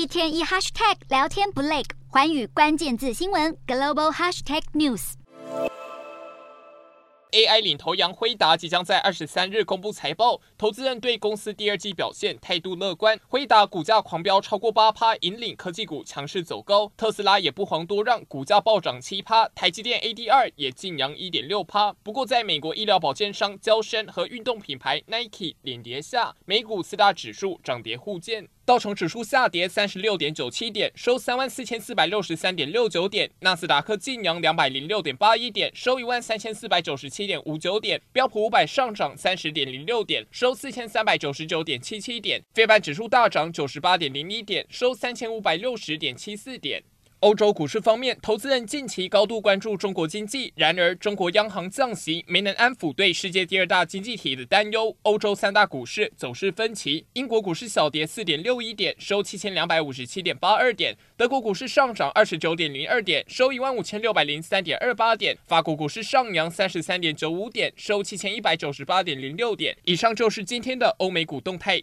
一天一 hashtag 聊天不累，环宇关键字新闻 global hashtag news。AI 领头羊辉达即将在二十三日公布财报，投资人对公司第二季表现态度乐观。辉达股价狂飙超过八趴，引领科技股强势走高。特斯拉也不遑多让，股价暴涨七趴。台积电 ADR 也晋扬一点六趴。不过，在美国医疗保健商娇生和运动品牌 Nike 领跌下，美股四大指数涨跌互见。道琼指数下跌三十六点九七点，收三万四千四百六十三点六九点；纳斯达克劲扬两百零六点八一点，收一万三千四百九十七点五九点；标普五百上涨三十点零六点，收四千三百九十九点七七点；非半指数大涨九十八点零一点，收三千五百六十点七四点。欧洲股市方面，投资人近期高度关注中国经济，然而中国央行降息没能安抚对世界第二大经济体的担忧。欧洲三大股市走势分歧，英国股市小跌四点六一点，收七千两百五十七点八二点；德国股市上涨二十九点零二点，收一万五千六百零三点二八点；法国股市上扬三十三点九五点，收七千一百九十八点零六点。以上就是今天的欧美股动态。